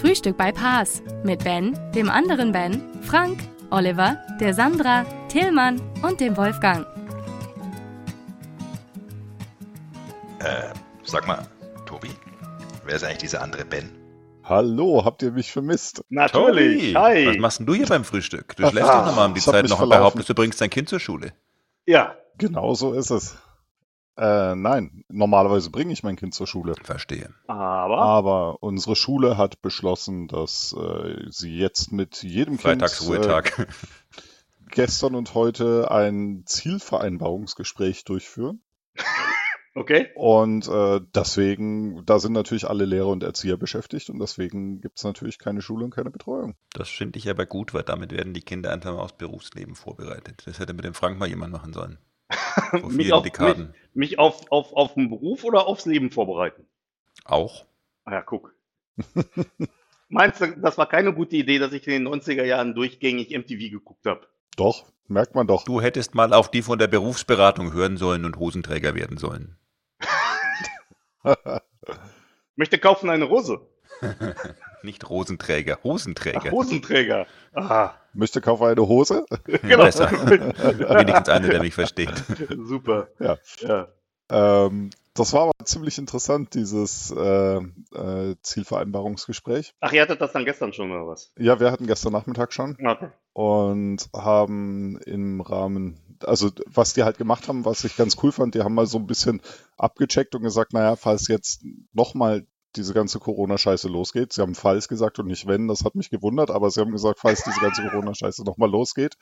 Frühstück bei Paas mit Ben, dem anderen Ben, Frank, Oliver, der Sandra, Tillmann und dem Wolfgang. Äh, sag mal, Tobi, wer ist eigentlich dieser andere Ben? Hallo, habt ihr mich vermisst? Natürlich. Tobi, Hi. Was machst denn du hier beim Frühstück? Du schläfst doch nochmal um die Zeit noch und behauptest, du bringst dein Kind zur Schule. Ja. Genau so ist es. Äh, nein, normalerweise bringe ich mein Kind zur Schule. Verstehe. Aber. Aber unsere Schule hat beschlossen, dass äh, sie jetzt mit jedem Kind äh, Freitagsruhetag. gestern und heute ein Zielvereinbarungsgespräch durchführen. Okay. Und äh, deswegen, da sind natürlich alle Lehrer und Erzieher beschäftigt und deswegen gibt es natürlich keine Schule und keine Betreuung. Das finde ich aber gut, weil damit werden die Kinder einfach mal aufs Berufsleben vorbereitet. Das hätte mit dem Frank mal jemand machen sollen. Vor mich vielen auf, mich, Dekaden. mich auf, auf, auf den Beruf oder aufs Leben vorbereiten? Auch. Ah ja, guck. Meinst du, das war keine gute Idee, dass ich in den 90er Jahren durchgängig MTV geguckt habe? Doch, merkt man doch. Du hättest mal auf die von der Berufsberatung hören sollen und Hosenträger werden sollen. Möchte kaufen eine Rose. Nicht Rosenträger, Ach, Hosenträger. Hosenträger. Ah, Möchte kaufen eine Hose? genau. Besser. Wenigstens einer, der mich versteht. Super. Ja. ja. Ähm, das war aber ziemlich interessant, dieses äh, äh, Zielvereinbarungsgespräch. Ach, ihr hattet das dann gestern schon oder was? Ja, wir hatten gestern Nachmittag schon Okay. und haben im Rahmen, also was die halt gemacht haben, was ich ganz cool fand, die haben mal so ein bisschen abgecheckt und gesagt, naja, falls jetzt nochmal diese ganze Corona-Scheiße losgeht, sie haben falls gesagt und nicht wenn, das hat mich gewundert, aber sie haben gesagt, falls diese ganze Corona-Scheiße nochmal losgeht,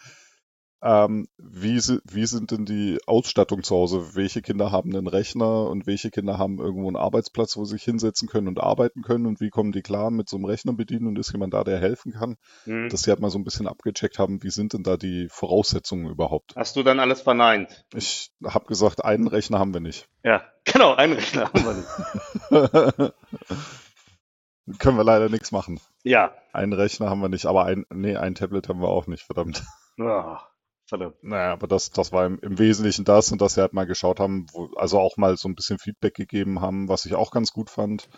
ähm, wie, wie sind denn die Ausstattung zu Hause? Welche Kinder haben einen Rechner und welche Kinder haben irgendwo einen Arbeitsplatz, wo sie sich hinsetzen können und arbeiten können und wie kommen die klar mit so einem Rechner bedienen und ist jemand da, der helfen kann? Hm. Dass sie halt mal so ein bisschen abgecheckt haben, wie sind denn da die Voraussetzungen überhaupt? Hast du dann alles verneint? Ich habe gesagt, einen Rechner haben wir nicht. Ja, genau, einen Rechner haben wir nicht. Können wir leider nichts machen. Ja. Einen Rechner haben wir nicht, aber ein, nee, ein Tablet haben wir auch nicht, verdammt. Ah, verdammt. Naja, aber das, das war im, im Wesentlichen das und dass sie halt mal geschaut haben, wo, also auch mal so ein bisschen Feedback gegeben haben, was ich auch ganz gut fand.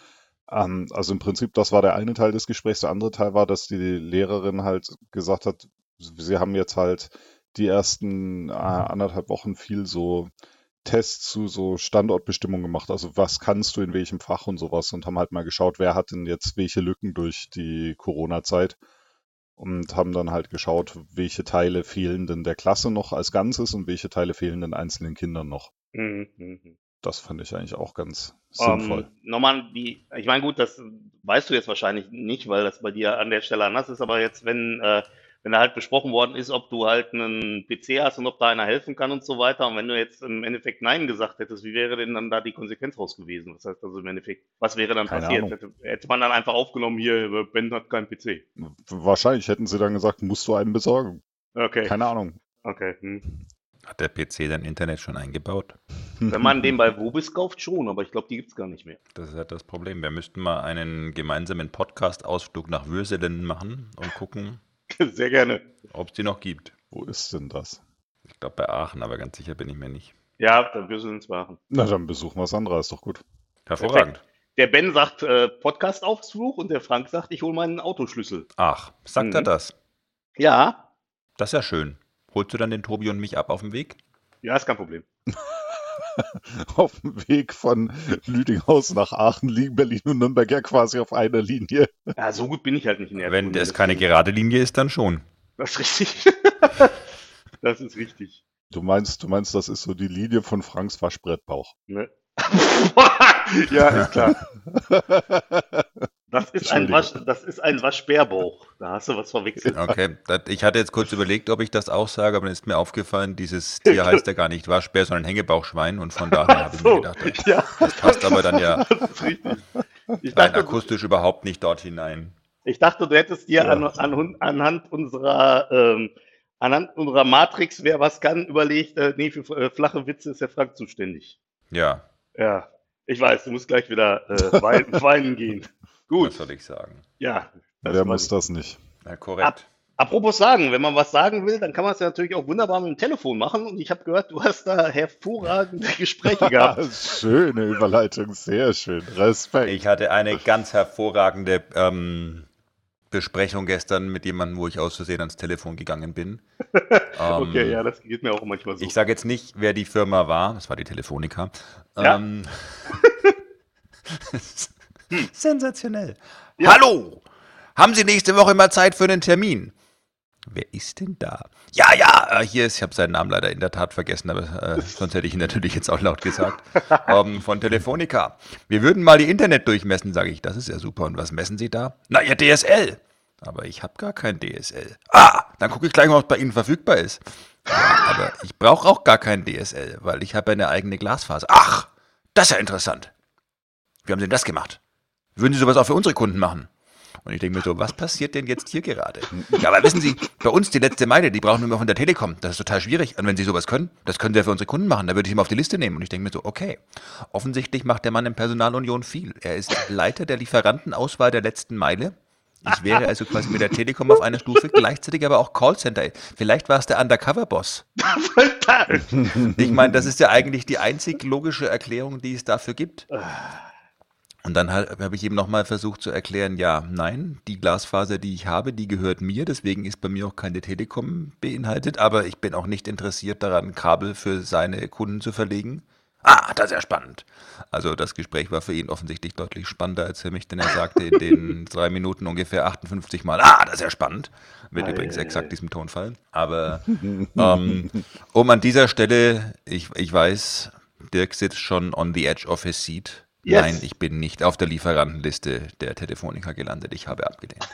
Ähm, also im Prinzip, das war der eine Teil des Gesprächs. Der andere Teil war, dass die Lehrerin halt gesagt hat, sie haben jetzt halt die ersten äh, anderthalb Wochen viel so Tests zu so Standortbestimmungen gemacht. Also was kannst du in welchem Fach und sowas und haben halt mal geschaut, wer hat denn jetzt welche Lücken durch die Corona-Zeit und haben dann halt geschaut, welche Teile fehlen denn der Klasse noch als Ganzes und welche Teile fehlen den einzelnen Kindern noch. Mhm, mhm. Das fand ich eigentlich auch ganz sinnvoll. Ähm, nochmal, die, ich meine, gut, das weißt du jetzt wahrscheinlich nicht, weil das bei dir an der Stelle anders ist, aber jetzt, wenn, äh, wenn da halt besprochen worden ist, ob du halt einen PC hast und ob da einer helfen kann und so weiter, und wenn du jetzt im Endeffekt Nein gesagt hättest, wie wäre denn dann da die Konsequenz raus gewesen? Das heißt also im Endeffekt, was wäre dann Keine passiert? Hätte, hätte man dann einfach aufgenommen, hier, Ben hat keinen PC. Wahrscheinlich hätten sie dann gesagt, musst du einen besorgen. Okay, Keine Ahnung. okay. Hm. Hat der PC dein Internet schon eingebaut? Wenn man den bei Wobis kauft, schon, aber ich glaube, die gibt's gar nicht mehr. Das ist halt das Problem. Wir müssten mal einen gemeinsamen Podcast-Ausflug nach Würselen machen und gucken, Sehr gerne. ob es die noch gibt. Wo ist denn das? Ich glaube bei Aachen, aber ganz sicher bin ich mir nicht. Ja, dann wirst du uns machen. Na, dann besuchen wir Sandra, ist doch gut. Hervorragend. Der Ben sagt äh, Podcast-Aufsuch und der Frank sagt, ich hole meinen Autoschlüssel. Ach, sagt er Mhm. das? Ja, Das ist ja schön. Holst du dann den Tobi und mich ab auf dem Weg? ja, ist kein Problem. Auf dem Weg von Lüdinghaus nach Aachen liegen Berlin und Nürnberg ja quasi auf einer Linie. Ja, so gut bin ich halt nicht in der Wenn es keine gerade Linie ist, dann schon. Das ist richtig. das ist richtig. Du meinst, du meinst, das ist so die Linie von Franks Waschbrettbauch. Ne? ja, ist klar. Das ist ein, Wasch, das ist ein Waschbärbauch. Da hast du was verwechselt. Okay, das, ich hatte jetzt kurz überlegt, ob ich das auch sage, aber dann ist mir aufgefallen, dieses Tier heißt ja gar nicht Waschbär, sondern Hängebauchschwein und von daher habe ich mir So, gedacht, das ja, passt aber dann ja das rein dachte, akustisch überhaupt nicht dort hinein. Ich dachte, du hättest dir Ja. an, an, anhand unserer ähm, anhand unserer Matrix, wer was kann, überlegt, äh, nee, für äh, flache Witze ist der Frank zuständig. Ja, Ja, ich weiß, du musst gleich wieder äh, weinen, weinen gehen. Gut, was soll ich sagen? ja. das Wer muss ich. das nicht? Ja, korrekt. Apropos sagen, wenn man was sagen will, dann kann man es ja natürlich auch wunderbar mit dem Telefon machen. Und ich habe gehört, du hast da hervorragende Gespräche gehabt. Schöne Überleitung, sehr schön. Respekt. Ich hatte eine ganz hervorragende ähm, Besprechung gestern mit jemandem, wo ich aus Versehen ans Telefon gegangen bin. Ähm, Okay, ja, das geht mir auch manchmal so. Ich sage jetzt nicht, wer die Firma war. Das war die Telefonica. Ja. Ähm, Sensationell. Hallo! Haben Sie nächste Woche mal Zeit für einen Termin? Wer ist denn da? Ja, ja, äh, hier ist, ich habe seinen Namen leider in der Tat vergessen, aber äh, sonst hätte ich ihn natürlich jetzt auch laut gesagt. ähm, von Telefonica. Wir würden mal die Internet durchmessen, sage ich. Das ist ja super. Und was messen Sie da? Na, Ihr DSL. Aber ich habe gar kein DSL. Ah, dann gucke ich gleich mal, was bei Ihnen verfügbar ist. Ja, aber ich brauche auch gar kein DSL, weil ich habe eine eigene Glasfaser. Ach, das ist ja interessant. Wie haben Sie denn das gemacht? Würden Sie sowas auch für unsere Kunden machen? Und ich denke mir so, was passiert denn jetzt hier gerade? Ja, aber wissen Sie, bei uns die letzte Meile, die brauchen wir immer von der Telekom. Das ist total schwierig. Und wenn Sie sowas können, das können Sie ja für unsere Kunden machen. Da würde ich ihn auf die Liste nehmen. Und ich denke mir so, okay. Offensichtlich macht der Mann in Personalunion viel. Er ist Leiter der Lieferantenauswahl der letzten Meile. Ich wäre also quasi mit der Telekom auf einer Stufe, gleichzeitig aber auch Callcenter. Vielleicht war es der Undercover-Boss. Ich meine, das ist ja eigentlich die einzig logische Erklärung, die es dafür gibt. Und dann habe ich eben nochmal versucht zu erklären, ja, nein, die Glasfaser, die ich habe, die gehört mir, deswegen ist bei mir auch keine Telekom beinhaltet, aber ich bin auch nicht interessiert daran, Kabel für seine Kunden zu verlegen. Ah, das ist ja spannend. Also das Gespräch war für ihn offensichtlich deutlich spannender als für mich, denn er sagte in den drei Minuten ungefähr 58 Mal, ah, das ist ja spannend. Mit übrigens exakt diesem Tonfall. Aber ähm, um an dieser Stelle, ich, ich weiß, Dirk sitzt schon on the edge of his seat. Yes. Nein, ich bin nicht auf der Lieferantenliste der Telefonica gelandet. Ich habe abgelehnt.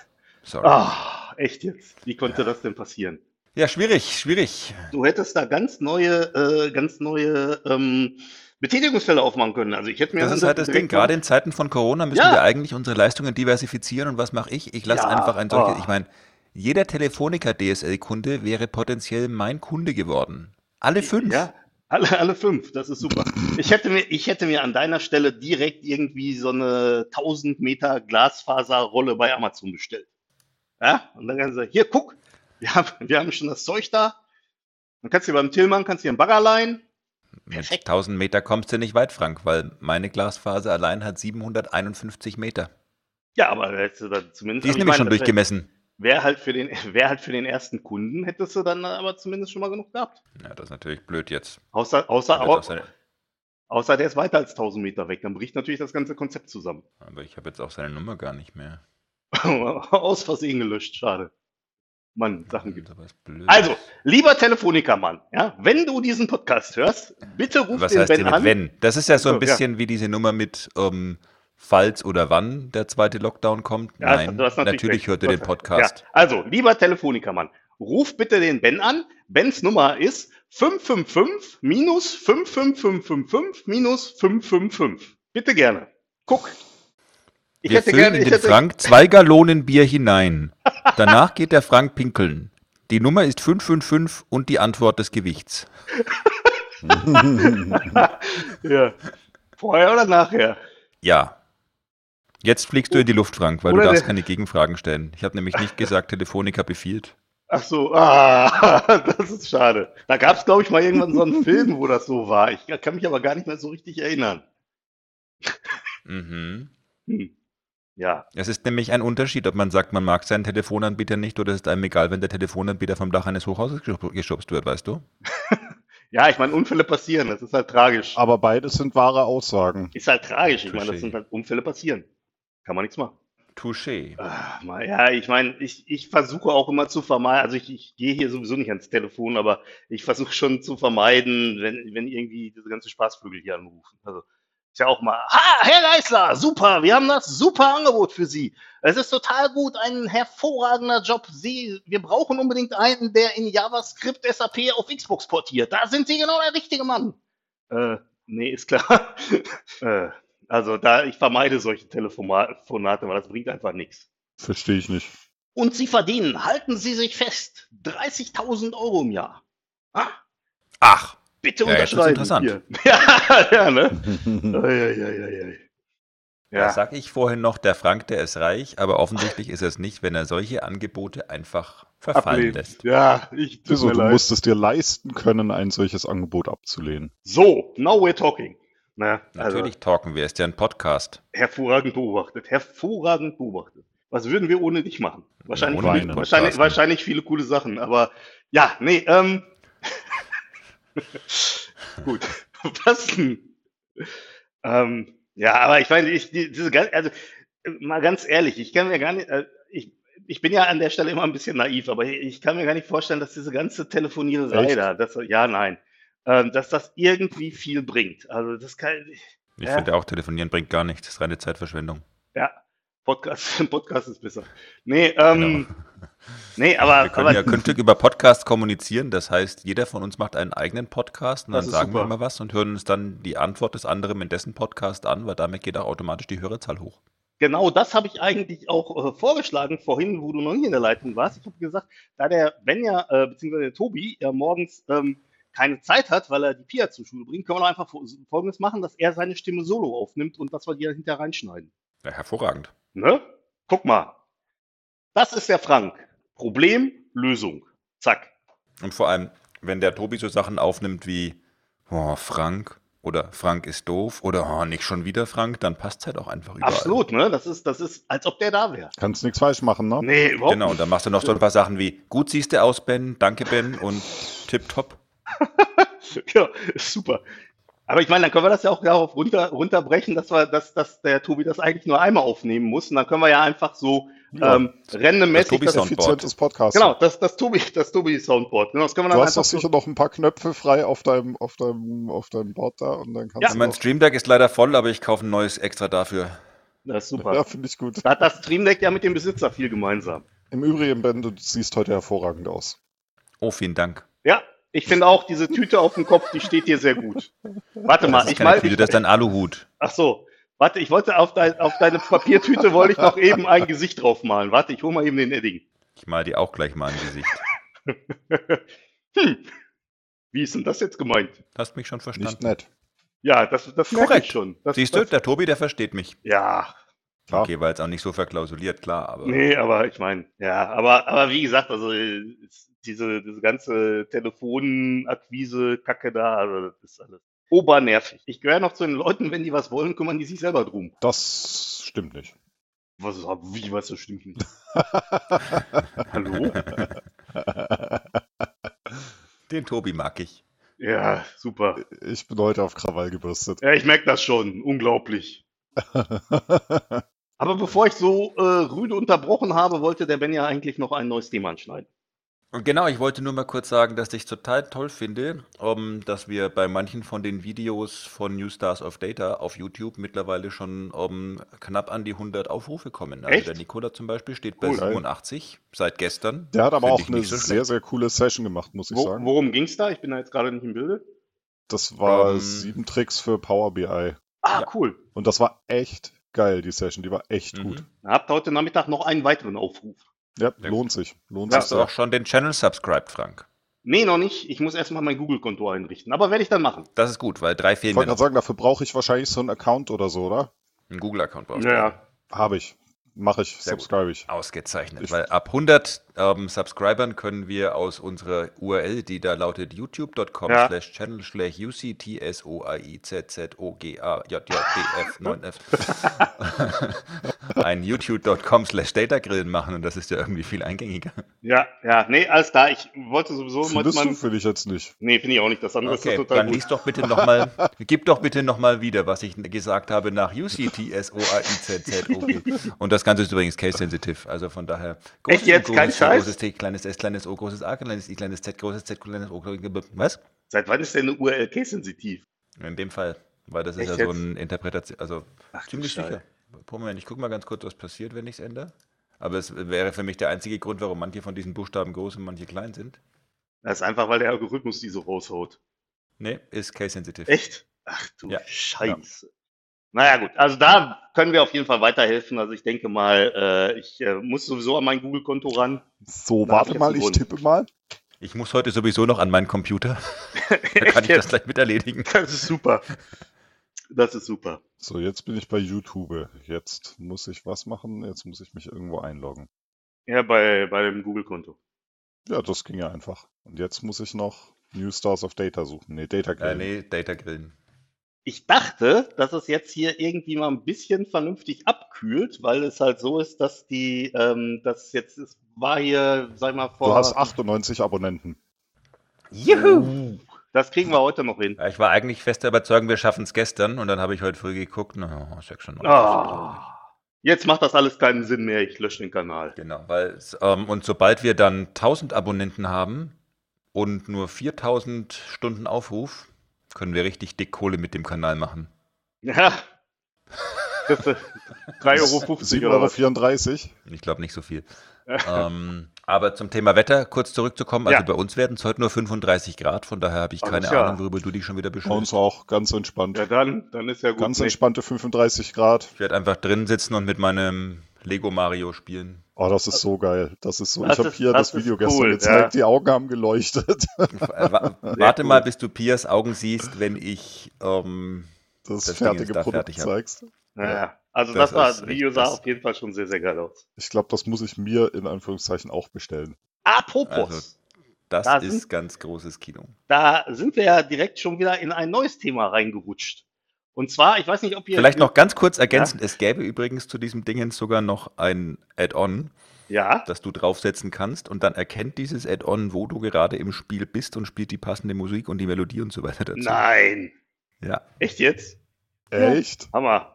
Sorry. Ah, echt jetzt? Wie konnte das denn passieren? Ja, schwierig, schwierig. Du hättest da ganz neue, äh, ganz neue ähm, Betätigungsfälle aufmachen können. Also ich hätte mir Das ist halt das Ding. Gerade in Zeiten von Corona müssen Ja. wir eigentlich unsere Leistungen diversifizieren. Und was mache ich? Ich lasse Ja. einfach ein solches. Oh. Ich meine, jeder Telefonica DSL-Kunde wäre potenziell mein Kunde geworden. Alle fünf. Ja, alle, alle fünf, das ist super. Ich hätte mir, ich hätte mir an deiner Stelle direkt irgendwie so eine 1000 Meter Glasfaserrolle bei Amazon bestellt. Ja, und dann kannst du sagen, hier, guck, wir haben, wir haben schon das Zeug da. Dann kannst du beim Tillmann, kannst du einen Bagger leihen. Perfekt. 1000 Meter kommst du nicht weit, Frank, weil meine Glasfaser allein hat 751 Meter. Ja, aber da hättest du dann zumindest. Die ist nämlich schon meine, das durchgemessen. Wäre halt für den, wäre halt für den ersten Kunden, hättest du dann aber zumindest schon mal genug gehabt. Ja, das ist natürlich blöd jetzt. Außer, außer, seine, außer der ist weiter als 1000 Meter weg. Dann bricht natürlich das ganze Konzept zusammen. aber ich habe jetzt auch seine Nummer gar nicht mehr. Aus Versehen gelöscht, schade. Mann, Sachen gibt. Blöd. Also, lieber Telefonica-Mann, ja, wenn du diesen Podcast hörst, bitte ruf Was den heißt Ben denn mit an. wenn? Das ist ja so ein So, ja. bisschen wie diese Nummer mit ähm, falls oder wann der zweite Lockdown kommt. Ja, Nein, natürlich, recht. hört ihr den Podcast. Ja, also, lieber Telefonica-Mann, ruf bitte den Ben an. Bens Nummer ist 555 minus 55555 minus 555. Bitte gerne. Guck. Ich Wir hätte füllen gerne, in den hätte, Frank zwei Gallonen Bier hinein. Danach geht der Frank pinkeln. Die Nummer ist 555 und die Antwort des Gewichts. ja. Vorher oder nachher? Ja. Jetzt fliegst du in die Luft, Frank, weil Oder du darfst keine Gegenfragen stellen. Ich habe nämlich nicht gesagt, Telefonica befiehlt. Ach so, ah, das ist schade. Da gab es, glaube ich, mal irgendwann so einen Film, wo das so war. Ich kann mich aber gar nicht mehr so richtig erinnern. Mhm. Hm. Ja, Es ist nämlich ein Unterschied, ob man sagt, man mag seinen Telefonanbieter nicht oder es ist einem egal, wenn der Telefonanbieter vom Dach eines Hochhauses geschub- geschubst wird, weißt du? ja, ich meine, Unfälle passieren, das ist halt tragisch. Aber beides sind wahre Aussagen. Ist halt tragisch, ich meine, das sind halt Unfälle passieren. Kann man nichts machen. Touché. Ah, ja, ich meine, ich, ich versuche auch immer zu vermeiden, also ich, ich gehe hier sowieso nicht ans Telefon, aber ich versuche schon zu vermeiden, wenn, wenn irgendwie diese ganzen Spaßvögel hier anrufen. Also ist ja auch mal, ha, Herr Geisler, super, wir haben das super Angebot für Sie. Es ist total gut, ein hervorragender Job. Sie, wir brauchen unbedingt einen, der in JavaScript SAP auf Xbox portiert. Da sind Sie genau der richtige Mann. Äh, nee, ist klar. äh, also da, ich vermeide solche Telefonate, weil das bringt einfach nichts. Verstehe ich nicht. Und sie verdienen, halten Sie sich fest, 30.000 Euro im Jahr. Ah, Ach, bitte Ja, jetzt wird's unterschreiben. interessant. Hier. Ja, ja, ne? Ei, ei. da Ja, sag ich vorhin noch, der Frank, der ist reich, aber offensichtlich ist es nicht, wenn er solche Angebote einfach verfallen ablehnen. lässt. Ja, ich tut Wieso? mir Du leid. musst es dir leisten können, ein solches Angebot abzulehnen. So, now we're talking. Na, also, Natürlich talken wir, ist ja ein Podcast. hervorragend beobachtet, hervorragend beobachtet. Was würden wir ohne dich machen? Wahrscheinlich, Ohne viele, wahrscheinlich, wahrscheinlich viele coole Sachen, aber ja, nee, ähm, gut, was denn? Ähm, ja, aber ich meine, ich, die- diese, also, mal ganz ehrlich, ich kann mir gar nicht, äh, ich, ich bin ja an der Stelle immer ein bisschen naiv, aber ich kann mir gar nicht vorstellen, dass diese ganze Telefoniererei Echt? da, das, ja, nein, ähm, dass das irgendwie viel bringt. Also, das kann, Ich Ja. finde auch, telefonieren bringt gar nichts, das ist reine Zeitverschwendung. ja, Podcast, Podcast ist besser. Nee, ähm, nee, aber, Wir können aber ja künftig über Podcasts kommunizieren, das heißt, jeder von uns macht einen eigenen Podcast und dann sagen wir super. immer was und hören uns dann die Antwort des anderen in dessen Podcast an, weil damit geht auch automatisch die Hörerzahl hoch. Genau das habe ich eigentlich auch äh, vorgeschlagen vorhin, wo du noch nicht in der Leitung warst. Ich habe gesagt, da der Ben ja, äh, beziehungsweise der Tobi, ja morgens ähm, keine Zeit hat, weil er die Pia zur Schule bringt, können wir doch einfach fo- Folgendes machen, dass er seine Stimme solo aufnimmt und dass wir die hinterher reinschneiden. Ja, hervorragend. Ne? Guck mal. Das ist der Frank. Problem, Lösung. Zack. Und vor allem, wenn der Tobi so Sachen aufnimmt wie, oh, Frank oder Frank ist doof oder oh, nicht schon wieder Frank, dann passt es halt auch einfach überall. Absolut, ne? Das ist, das ist, als ob der da wäre. Kannst nichts falsch machen, ne? Nee, überhaupt Genau, und dann machst du noch so ein paar Sachen wie, gut siehst du aus, Ben, danke, Ben und tipptopp. Ja, super. Aber ich meine, dann können wir das ja auch darauf runter, runterbrechen, dass wir, dass, dass der Tobi das eigentlich nur einmal aufnehmen muss. Und dann können wir ja einfach so Ja. ähm, randommäßig Das Tobi das. Effizientes Podcast. genau, das, das Tobi, das Tobi Soundboard. Genau, das können wir Du dann hast doch einfach so, sicher noch ein paar Knöpfe frei auf deinem, auf deinem, auf deinem Board da und dann kannst Ja. du Mein Stream Deck ist leider voll, aber ich kaufe ein neues extra dafür. das ist super. Ja, finde ich gut. Da hat das Stream Deck ja mit dem Besitzer viel gemeinsam. Im Übrigen, Ben, du siehst heute hervorragend aus. Oh, vielen Dank. Ich finde auch, diese Tüte auf dem Kopf, die steht dir sehr gut. Warte mal, Das ist ich keine mal, Tüte, das ist ein Aluhut. ach so. Warte, ich wollte auf, dein, auf deine Papiertüte wollte ich noch eben ein Gesicht draufmalen. Warte, ich hole mal eben den Edding. Ich mal die auch gleich mal im Gesicht. hm. Wie ist denn das jetzt gemeint? Hast mich schon Nicht verstanden. nett. Ja, das, das merke Korrekt. ich schon. Das, Siehst du, das, der Tobi, der versteht mich. Ja, Klar. Okay, war jetzt auch nicht so verklausuliert, klar, aber nee, aber ich meine, ja, aber, aber wie gesagt, also es- diese, diese ganze Telefonakquise-Kacke da, also das ist alles obernervig. Ich gehöre noch zu den Leuten, wenn die was wollen, kümmern die sich selber drum. Das stimmt nicht. Was ist, wie, was, das stimmt nicht. Hallo? den Tobi mag ich. Ja, super. Ich bin heute auf Krawall gebürstet. Ja, ich merke das schon. Unglaublich. Aber bevor ich so äh, rüde unterbrochen habe, wollte der Ben ja eigentlich noch ein neues Thema anschneiden. Und genau, ich wollte nur mal kurz sagen, dass ich total toll finde, um, dass wir bei manchen von den Videos von New Stars of Data auf YouTube mittlerweile schon um, knapp an die 100 Aufrufe kommen. Also Echt? der Nikola zum Beispiel steht bei Cool. 87 seit gestern. Der hat aber Find auch eine nicht so sehr, sehr coole Session gemacht, muss ich Wo, sagen. worum ging's da? Ich bin da jetzt gerade nicht im Bilde. Das war Ähm, sieben Tricks für Power BI. Ah, Ja. cool. Und das war echt geil, die Session. Die war echt Mhm. gut. Ihr habt heute Nachmittag noch einen weiteren Aufruf. Ja, Sehr lohnt sich. Lohnt Hast sich du auch schon den Channel subscribed, Frank? Nee, noch nicht. Ich muss erstmal mein Google-Konto einrichten. Aber werde ich dann machen. Das ist gut, weil drei Ich fehlen wollte mir gerade noch. sagen, dafür brauche ich wahrscheinlich so einen Account oder so, oder? Ein Google-Account brauchst du. Ja, Habe ich. Mache ich. Sehr. Subscribe ich. Ausgezeichnet, Ich- weil ab 100 ähm, Subscribern können wir aus unserer URL, die da lautet youtube.com Ja. slash channel slash uctsoizzogajjjbf 9f ein youtube.com slash datagrillen machen und das ist ja irgendwie viel eingängiger. ja, ja. Nee, alles klar. Ich wollte sowieso Findest du? meinem. Finde ich jetzt nicht. Nee, finde ich auch nicht. Das andere ist Okay, ja total dann gut. lies doch bitte nochmal, gib doch bitte nochmal wieder, was ich gesagt habe nach UCTSOAIZZOG. Und das Ganze ist übrigens case-sensitive, also von daher. Echt jetzt? Kein großes T, Scheiß? Großes T, kleines S, kleines O, großes A, kleines I, kleines Z, großes Z, kleines O, was? Seit wann ist denn eine URL case-sensitiv? In dem Fall, weil das ist Echt ja so jetzt? ein Interpretation, also Ach, du ziemlich sicher. Moment, ich gucke mal ganz kurz, was passiert, wenn ich es ändere. Aber es wäre für mich der einzige Grund, warum manche von diesen Buchstaben groß und manche klein sind. Das ist einfach, weil der Algorithmus die so raushaut. Nee, ist case-sensitive. Echt? Ach du Ja. Scheiße. Naja, gut. Also da können wir auf jeden Fall weiterhelfen. Also ich denke mal, äh, ich äh, muss sowieso an mein Google-Konto ran. So, warte ich mal, ich tippe mal. Ich muss heute sowieso noch an meinen Computer. Da kann ich das gleich mit erledigen. Das ist super. Das ist super. So, jetzt bin ich bei YouTube. Jetzt muss ich was machen? Jetzt muss ich mich irgendwo einloggen. Ja, bei, bei dem Google-Konto. Ja, das ging ja einfach. Und jetzt muss ich noch New Stars of Data suchen. Nee, Data Äh, Grillen. nee, Data Grillen. Ich dachte, dass es jetzt hier irgendwie mal ein bisschen vernünftig abkühlt, weil es halt so ist, dass die, ähm, das jetzt es war hier, sag mal, vor. Du hast 98 Abonnenten. Juhu! Das kriegen wir heute noch hin. Ja, ich war eigentlich fest der Überzeugung, wir schaffen es gestern und dann habe ich heute früh geguckt. Na, 96. Ah, jetzt macht das alles keinen Sinn mehr. Ich lösche den Kanal. Genau, weil ähm, und sobald wir dann 1000 Abonnenten haben und nur 4000 Stunden Aufruf, können wir richtig dick Kohle mit dem Kanal machen. Ja. Kriegst du 3,50 Euro oder was? 7,34 Ich glaube nicht so viel. ähm, aber zum Thema Wetter kurz zurückzukommen. Also Ja. bei uns werden es heute nur 35 Grad, von daher habe ich Alles keine klar. Ahnung, worüber du dich schon wieder Bei uns beschwerst. auch ganz entspannt. Ja, dann, dann ist ja gut. Ganz Nee. entspannte 35 Grad. Ich werde einfach drin sitzen und mit meinem Lego Mario spielen. Oh, das ist so geil. Das ist so. Das ich habe hier das das, Video ist gestern cool, gezeigt. ja. Die Augen haben geleuchtet. Äh, wa- Warte cool. mal, bis du Pias Augen siehst, wenn ich ähm, Das, Das Ding fertige ist da Produkt fertig, ja. zeigst. Ja, ja. Also Das das, war, Video sah das- auf jeden Fall schon sehr, sehr geil aus. Ich glaube, das muss ich mir in Anführungszeichen auch bestellen. Apropos, Also, das Da ist sind- ganz großes Kino. da sind wir ja direkt schon wieder in ein neues Thema reingerutscht. Und zwar, ich weiß nicht, ob ihr... Vielleicht noch ganz kurz ergänzend, es gäbe übrigens zu diesem Dingens sogar noch ein Add-on, Ja, das du draufsetzen kannst und dann erkennt dieses Add-on, wo du gerade im Spiel bist und spielt die passende Musik und die Melodie und so weiter dazu. nein. Ja. Echt jetzt? Echt? Hammer.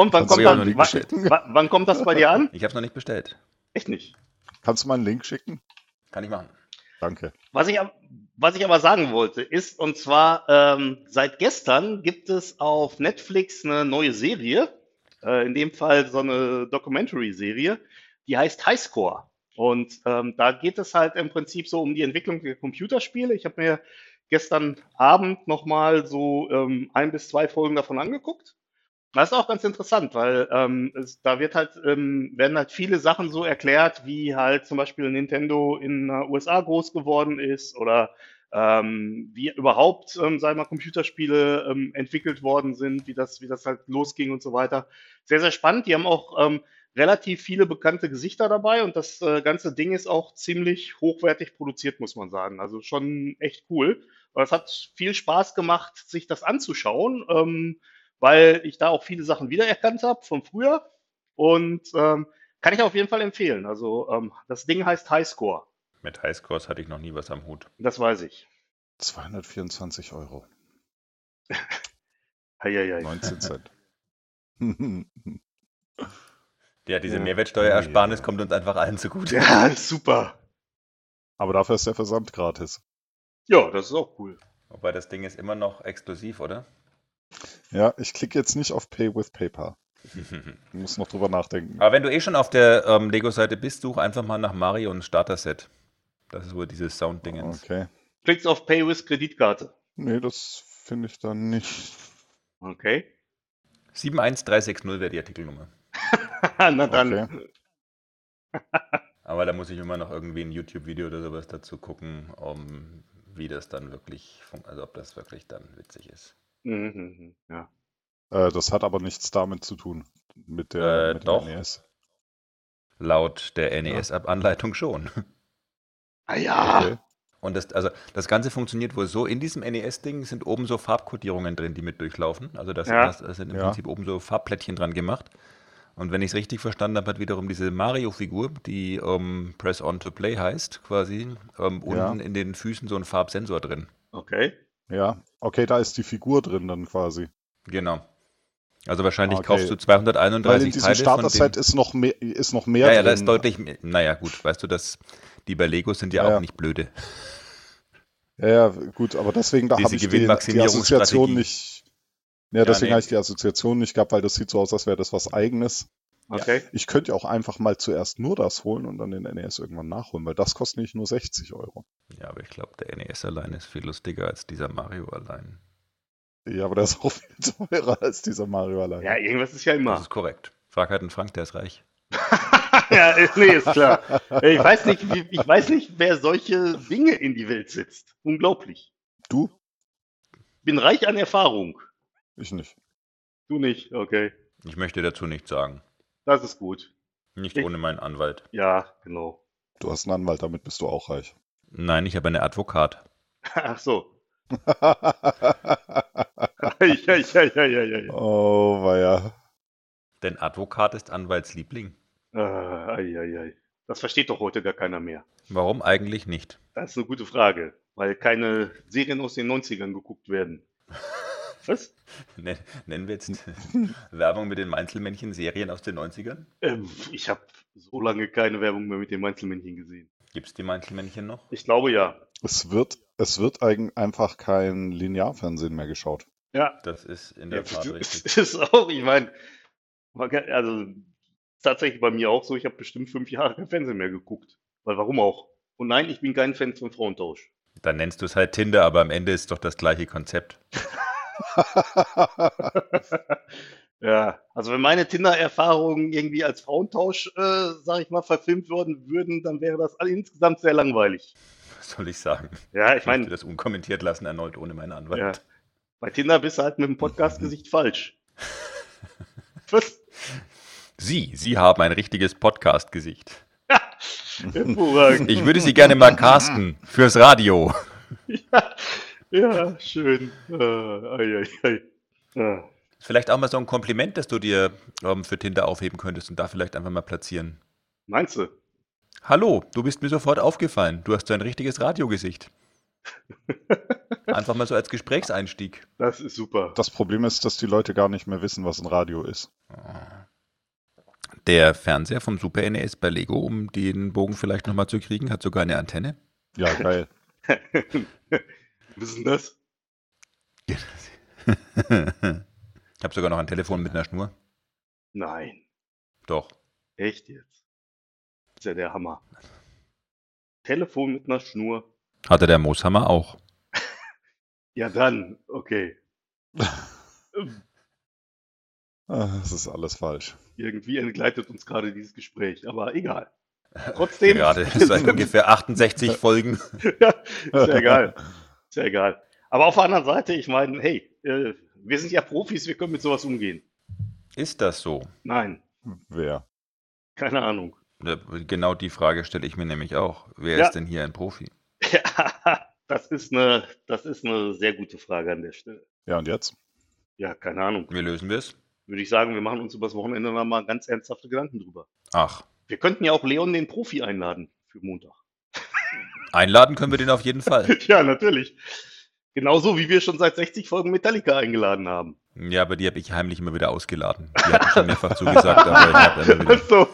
Und wann kommt, nicht wann, bestellt. wann, wann kommt das bei dir an? Ich habe es noch nicht bestellt. Echt nicht. Kannst du mal einen Link schicken? Kann ich machen. Danke. Was ich, was ich aber sagen wollte, ist, und zwar ähm, seit gestern gibt es auf Netflix eine neue Serie, äh, in dem Fall so eine Documentary-Serie, die heißt Highscore. Und ähm, da geht es halt im Prinzip so um die Entwicklung der Computerspiele. Ich habe mir gestern Abend nochmal so ähm, ein bis zwei Folgen davon angeguckt. Das ist auch ganz interessant, weil ähm, es, da wird halt, ähm, werden halt viele Sachen so erklärt, wie halt zum Beispiel Nintendo in den USA groß geworden ist oder ähm, wie überhaupt, ähm, sagen wir mal, Computerspiele ähm, entwickelt worden sind, wie das, wie das halt losging und so weiter. Sehr, sehr spannend. Die haben auch ähm, relativ viele bekannte Gesichter dabei und das äh, ganze Ding ist auch ziemlich hochwertig produziert, muss man sagen. Also schon echt cool. Aber es hat viel Spaß gemacht, sich das anzuschauen. Ähm, weil ich da auch viele Sachen wiedererkannt habe von früher und ähm, kann ich auf jeden Fall empfehlen. Also ähm, das Ding heißt Highscore, Mit Highscores hatte ich noch nie was am Hut. das weiß ich. 224 Euro. Heieiei. 19 Cent. Ja, diese Ja. Mehrwertsteuerersparnis Ja. kommt uns einfach allen zugute. Ja, super. Aber dafür ist der Versand gratis. Ja, das ist auch cool. Wobei das Ding ist immer noch exklusiv, oder? Ja, ich klicke jetzt nicht auf Pay with PayPal. Ich muss noch drüber nachdenken. Aber wenn du eh schon auf der ähm, Lego-Seite bist, such einfach mal nach Mario und Starter-Set. Das ist wohl dieses Sound-Dingens. Okay. Klickst auf Pay with Kreditkarte. Nee, das finde ich dann nicht. Okay. 71360 wäre die Artikelnummer. Na dann. Aber da muss ich immer noch irgendwie ein YouTube-Video oder sowas dazu gucken, um wie das dann wirklich, also ob das wirklich dann witzig ist. Mhm, mhm, ja. Äh, das hat aber nichts damit zu tun. Mit der Äh, mit doch. NES. Laut der NES-Anleitung schon. Ah ja. Okay. Und das, also das Ganze funktioniert wohl so, in diesem NES-Ding sind oben so Farbkodierungen drin, die mit durchlaufen. Also das, Ja. das, das sind im Ja. Prinzip oben so Farbplättchen dran gemacht. Und wenn ich es richtig verstanden habe, hat wiederum diese Mario-Figur, die ähm, Press On to Play heißt, quasi, ähm, Ja. unten in den Füßen so ein Farbsensor drin. Okay. Ja, okay, da ist die Figur drin dann quasi. Genau. Also wahrscheinlich Okay. kaufst du Weil in 231 diesem Teile Starter-Set ist noch mehr, ist noch mehr Ja, ja, da ist deutlich mehr. Naja, gut, weißt du, dass die bei Lego sind ja, Ja, auch ja. nicht blöde. Ja, ja, gut, aber deswegen da habe ich die, die. Assoziation nicht. Ja, Ja, deswegen nee. habe ich die Assoziation nicht gehabt, weil das sieht so aus, als wäre das was eigenes. Okay. Ich könnte ja auch einfach mal zuerst nur das holen und dann den NES irgendwann nachholen, weil das kostet nicht nur 60 Euro. Ja, aber ich glaube, der NES allein ist viel lustiger als dieser Mario allein. Ja, aber der ist auch viel teurer als dieser Mario allein. Ja, irgendwas ist ja Das immer. ist korrekt. Frag halt einen Frank, der ist reich. ja, ist- nee, ist klar. Ich weiß nicht, ich weiß nicht, wer solche Dinge in die Welt setzt. Unglaublich. Du? Bin reich an Erfahrung. Ich nicht. Du nicht, okay. Ich möchte dazu nichts sagen. Das ist gut. Nicht Ich- ohne meinen Anwalt. Ja, genau. Du hast einen Anwalt, damit bist du auch reich. Nein, ich habe eine Advokat. Ach so. ja, ja, ja, ja, ja, ja. oh, weia. Denn Advokat ist Anwaltsliebling. Äh, ei, ei, ei. Das versteht doch heute gar keiner mehr. Warum eigentlich nicht? Das ist eine gute Frage, weil keine Serien aus den 90ern geguckt werden. Was? Nen- Nennen wir jetzt Werbung mit den Mainzelmännchen-Serien aus den 90ern? Ähm, ich habe so lange keine Werbung mehr mit den Einzelmännchen gesehen. Gibt es die Mainzelmännchen noch? Ich glaube ja. Es wird, es wird eigen- einfach kein Linearfernsehen mehr geschaut. Ja, Das ist in der Ja, Tat das richtig. ist auch, ich meine, also tatsächlich bei mir auch so, ich habe bestimmt fünf Jahre kein Fernsehen mehr geguckt. Weil warum auch? Und nein, ich bin kein Fan von Frauentausch. Dann nennst du es halt Tinder, aber am Ende ist doch das gleiche Konzept. ja, also wenn meine Tinder-Erfahrungen irgendwie als Frauentausch, äh, sag ich mal, verfilmt worden würden, dann wäre das insgesamt sehr langweilig. Was soll ich sagen? Ja, ich Ich möchte meine, das unkommentiert lassen, erneut ohne meinen Anwalt. ja, bei Tinder bist du halt mit dem Podcast-Gesicht falsch. Was? Sie, Sie haben ein richtiges Podcast-Gesicht. Hervorragend. Ich würde Sie gerne mal casten fürs Radio. Ja, ja, schön. Äh, ei, ei, ei. Äh, Vielleicht auch mal so ein Kompliment, das du dir ähm, für Tinder aufheben könntest und da vielleicht einfach mal platzieren. meinst du? Hallo, du bist mir sofort aufgefallen. Du hast so ein richtiges Radiogesicht. Einfach mal so als Gesprächseinstieg. Das ist super. Das Problem ist, dass die Leute gar nicht mehr wissen, was ein Radio ist. Der Fernseher vom Super NES bei Lego, um den Bogen vielleicht nochmal zu kriegen, hat sogar eine Antenne. Ja, geil. Was ist denn das? Ich habe sogar noch ein Telefon mit einer Schnur. Nein. Doch. Echt jetzt? Das ist ja der Hammer. Telefon mit einer Schnur. Hatte der Mooshammer auch. Ja, dann, okay. Ah, Das ist alles falsch. Irgendwie entgleitet uns gerade dieses Gespräch, aber egal. Trotzdem. Gerade seit ungefähr 68 Folgen. ja, ist ja egal. Ist ja egal. Aber auf der anderen Seite, ich meine, hey, äh, wir sind ja Profis, wir können mit sowas umgehen. Ist das so? Nein, Wer? keine Ahnung. Ja, Genau die Frage stelle ich mir nämlich auch. Wer Ja. ist denn hier ein Profi? Ja, das ist eine, das ist eine sehr gute Frage an der Stelle. Ja, und jetzt? Ja, keine Ahnung. Wie lösen wir es? Würde ich sagen, wir machen uns übers Wochenende noch mal ganz ernsthafte Gedanken drüber. Ach, Wir könnten ja auch Leon den Profi einladen für Montag. Einladen können wir den auf jeden Fall. ja, natürlich. Genauso wie wir schon seit 60 Folgen Metallica eingeladen haben. Ja, aber die habe ich heimlich immer wieder ausgeladen. Die hatten schon mehrfach zugesagt, aber ich habe immer, wieder- so,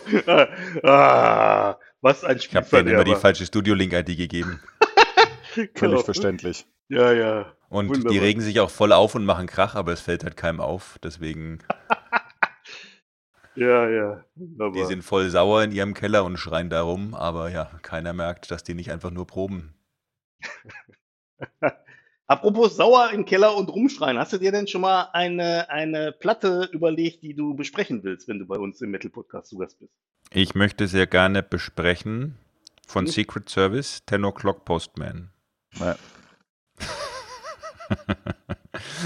ah, was ein ich hab denen immer die falsche Studio-Link-ID gegeben. Völlig Genau. verständlich. Ja, ja. Und die Wunderbar. regen sich auch voll auf und machen Krach, aber es fällt halt keinem auf. Deswegen, Ja, ja. die Wunderbar. sind voll sauer in ihrem Keller und schreien darum, aber ja, keiner merkt, dass die nicht einfach nur proben. Apropos sauer im Keller und rumschreien, hast du dir denn schon mal eine, eine Platte überlegt, die du besprechen willst, wenn du bei uns im Metal Podcast zu Gast bist? Ich möchte sehr gerne besprechen von Hm? Secret Service, 10 O'Clock Postman. Ja.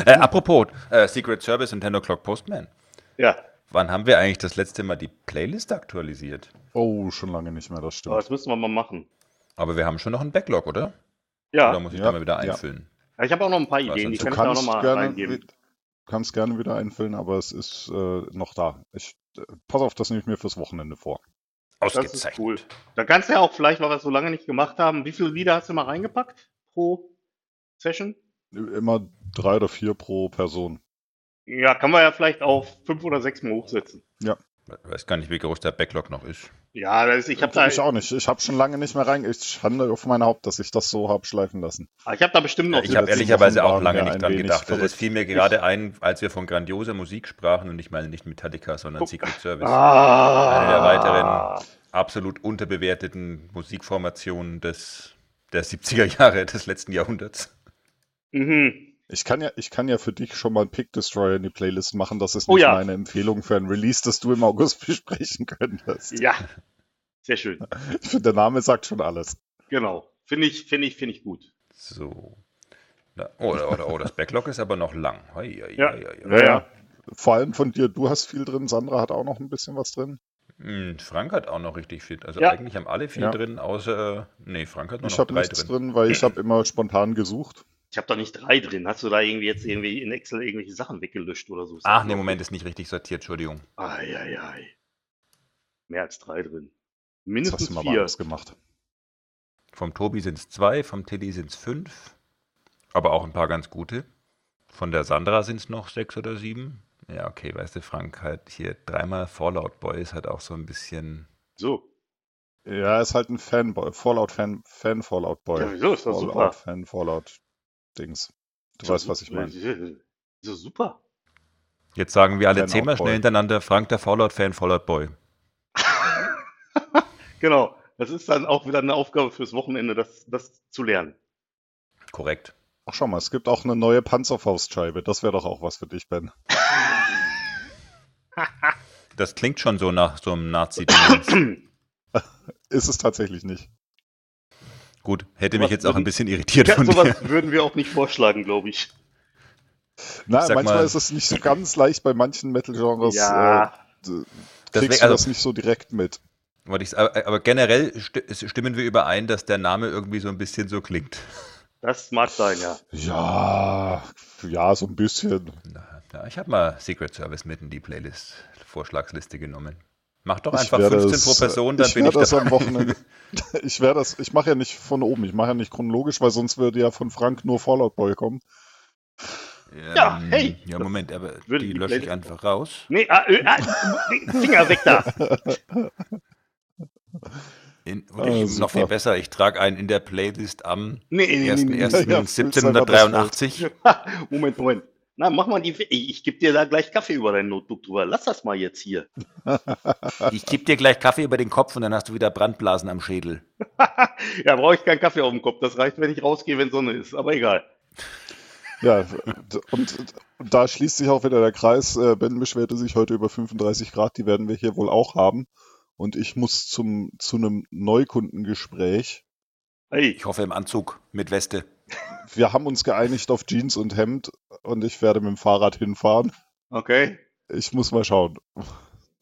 äh, apropos, äh, Secret Service und 10 O'Clock Postman. Ja, Wann haben wir eigentlich das letzte Mal die Playlist aktualisiert? Oh, schon lange nicht mehr, das aber stimmt. das müssen wir mal machen. Aber wir haben schon noch einen Backlog, oder? Ja, Oder muss ich Ja, da mal wieder ja. einfüllen? ich habe auch noch ein paar Ideen, die kann Du ich da auch kannst noch mal gerne, reingeben. kannst gerne wieder einfüllen, aber es ist äh, noch da. Ich, äh, pass auf, das nehme ich mir fürs Wochenende vor. Das ist Ausgezeichnet. cool. Da kannst du ja auch vielleicht, weil wir es so lange nicht gemacht haben, wie viele Lieder hast du mal reingepackt pro Session? Immer drei oder vier pro Person. Ja, kann man ja vielleicht auf fünf oder sechs mal hochsetzen. Ich weiß gar nicht, wie groß der Backlog noch ist. Ja, das ist, ich habe da, ich auch nicht. Ich habe schon lange nicht mehr rein. Ich schande auf mein Haupt, dass ich das so habe schleifen lassen. ich hab da bestimmt noch ich habe ehrlicherweise auch lange nicht dran gedacht. Also es verrückt. fiel mir gerade ein, als wir von grandioser Musik sprachen, und ich meine nicht Metallica, sondern Guck. Secret Service. Ah, Eine der weiteren absolut unterbewerteten Musikformationen des, der 70er Jahre des letzten Jahrhunderts. Mhm. Ich kann ja, ich kann ja für dich schon mal einen Pick Destroyer in die Playlist machen. Das ist Oh nicht ja. meine Empfehlung für ein Release, das du im August besprechen könntest. Ja, sehr schön. Ich finde, der Name sagt schon alles. Genau. Finde ich, finde ich, finde ich gut. So. Oh, oh, oh, das Backlog ist aber noch lang. Hei, hei, Ja. hei. Ja, ja. Vor allem von dir, du hast viel drin, Sandra hat auch noch ein bisschen was drin. Hm, Frank hat auch noch richtig viel. Also Ja. eigentlich haben alle viel Ja. drin, außer. Nee, Frank hat nur Ich noch habe drei nichts drin. drin, weil ich habe immer spontan gesucht. Ich habe da nicht drei drin. Hast du da irgendwie jetzt irgendwie in Excel irgendwelche Sachen weggelöscht oder so? Ach, nee, Moment, ist nicht richtig sortiert, Entschuldigung. Eieiei. Mehr als drei drin. Jetzt hast Mindestens du mal vier. was gemacht. Vom Tobi sind es zwei, vom Tilly sind es fünf. Aber auch ein paar ganz gute. Von der Sandra sind es noch sechs oder sieben. Ja, okay, weißt du, Frank, halt hier dreimal Fallout Boys hat auch so ein bisschen. So. Ja, ist halt ein Fanboy, Fallout-Fan, Fan Fallout Boy. Ja, wieso? Ist super. Fallout Fan Fallout Dings. Du doch weißt, was ich meine. Ist doch super. Jetzt sagen wir alle zehnmal schnell hintereinander, Frank der Fallout-Fan, Fallout Boy. Genau. Das ist dann auch wieder eine Aufgabe fürs Wochenende, das, das zu lernen. Korrekt. Ach, schau mal, es gibt auch eine neue Panzerfaustscheibe. Das wäre doch auch was für dich, Ben. Das klingt schon so nach so einem nazi Ist es tatsächlich nicht. Gut, hätte mich Was jetzt auch ein bisschen irritiert Ja, von dir. sowas würden wir auch nicht vorschlagen, glaube ich. Na, sag manchmal mal- ist es nicht so ganz leicht bei manchen Metal-Genres. Ja. Äh, kriegst du also- das nicht so direkt mit. Wollte ich, aber, aber generell sti- stimmen wir überein, dass der Name irgendwie so ein bisschen so klingt. Das mag sein, ja. Ja, ja, so ein bisschen. Na, ja, ich habe mal Secret Service mit in die Playlist, Vorschlagsliste genommen. Mach doch einfach werde 15 es, pro Person, dann ich bin ich werde das dabei. am Wochenende. Ich werde das, ich mache ja nicht von oben, ich mache ja nicht chronologisch, weil sonst würde ja von Frank nur Fallout Boy kommen. Ja, Ähm, hey, Ja, das Moment, aber die die lösche ich einfach raus. Nee, ah, äh, ah, Finger weg da. In, und Ah, ich, noch viel besser, ich trage einen in der Playlist am Nee, nee, nee, nee, 1.1. Ja, 1783. Moment, Moment. Na, mach mal die. Ich, ich gebe dir da gleich Kaffee über dein Notebook drüber. Lass das mal jetzt hier. Ich kipp dir gleich Kaffee über den Kopf und dann hast du wieder Brandblasen am Schädel. ja, brauche ich keinen Kaffee auf dem Kopf. Das reicht, wenn ich rausgehe, wenn Sonne ist. Aber egal. Ja, und da schließt sich auch wieder der Kreis. Äh, Ben beschwerte sich heute über 35 Grad, die werden wir hier wohl auch haben. Und ich muss zum, zu einem Neukundengespräch. Hey, Ich hoffe im Anzug mit Weste. Wir haben uns geeinigt auf Jeans und Hemd und ich werde mit dem Fahrrad hinfahren. okay. Ich muss mal schauen.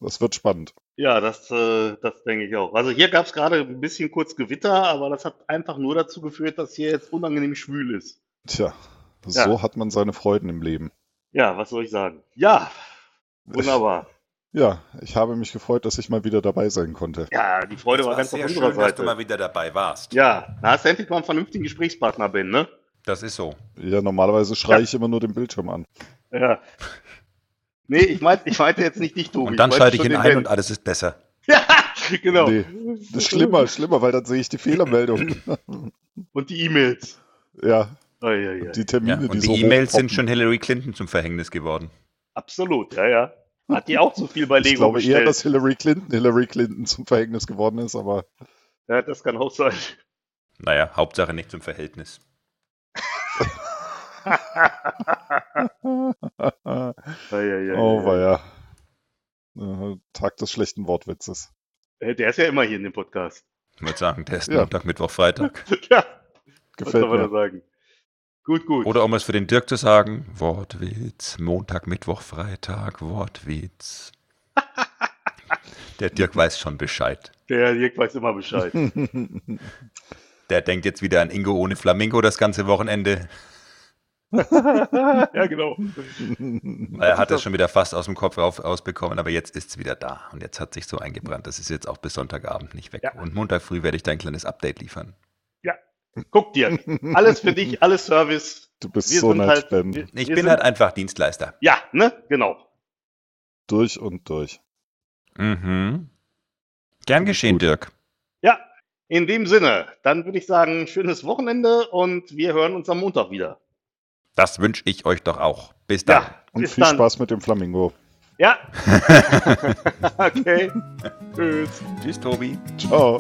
Das wird spannend. Ja, das, äh, das denke ich auch. Also hier gab es gerade ein bisschen kurz Gewitter, aber das hat einfach nur dazu geführt, dass hier jetzt unangenehm schwül ist. Tja, Ja. so hat man seine Freuden im Leben. Ja, was soll ich sagen? Ja, wunderbar. Ja, ich habe mich gefreut, dass ich mal wieder dabei sein konnte. Ja, die Freude war ganz auf unserer dass du mal Seite. wieder dabei warst. Ja, da hast du endlich mal einen vernünftigen Gesprächspartner, Ben, ne? Das ist so. Ja, normalerweise schreie Ja. ich immer nur den Bildschirm an. Ja. Nee, ich meinte ich meinte jetzt nicht dich, Tobi. Und dann schalte ich ihn ein und alles ist besser. Ja, genau. Nee, das ist schlimmer, schlimmer, weil dann sehe ich die Fehlermeldung. Und die E-Mails. ja, Eieiei. die Ja, Termine, und die die so E-Mails sind schon Hillary Clinton zum Verhängnis geworden. Absolut, ja, ja. Hat die auch so viel bei Lego Ich glaube eher, bestellt? dass Hillary Clinton Hillary Clinton zum Verhängnis geworden ist, aber Ja, das kann auch sein. Naja, Hauptsache nicht zum Verhältnis. Oh weia. Äh, Tag des schlechten Wortwitzes. Äh, Der ist ja immer hier in dem Podcast. Ich würde sagen, der ist Ja. Montag, Mittwoch, Freitag. ja, was Gefällt da mir. sagen? Gut, gut. Oder um es für den Dirk zu sagen, Wortwitz, Montag, Mittwoch, Freitag, Wortwitz. Der Dirk weiß schon Bescheid. Der Dirk weiß immer Bescheid. Der denkt jetzt wieder an Ingo ohne Flamingo das ganze Wochenende. ja, genau. Er hat es schon wieder fast aus dem Kopf rauf, rausbekommen, aber jetzt ist es wieder da. Und jetzt hat sich so eingebrannt. Das ist jetzt auch bis Sonntagabend nicht weg. Ja. Und Montag früh werde ich da ein kleines Update liefern. Guck dir. Alles für dich, alles Service. Du bist Wir so sind nett, halt. Ben. Wir, Ich wir bin sind, halt einfach Dienstleister. Ja, ne? Genau. Durch und durch. Mhm. Gern geschehen, Gut. Dirk. Ja, in dem Sinne, dann würde ich sagen, schönes Wochenende und wir hören uns am Montag wieder. Das wünsche ich euch doch auch. Bis dann. Ja, Und bis viel dann. Spaß mit dem Flamingo. Ja. okay. Tschüss. Tschüss, Tobi. Ciao.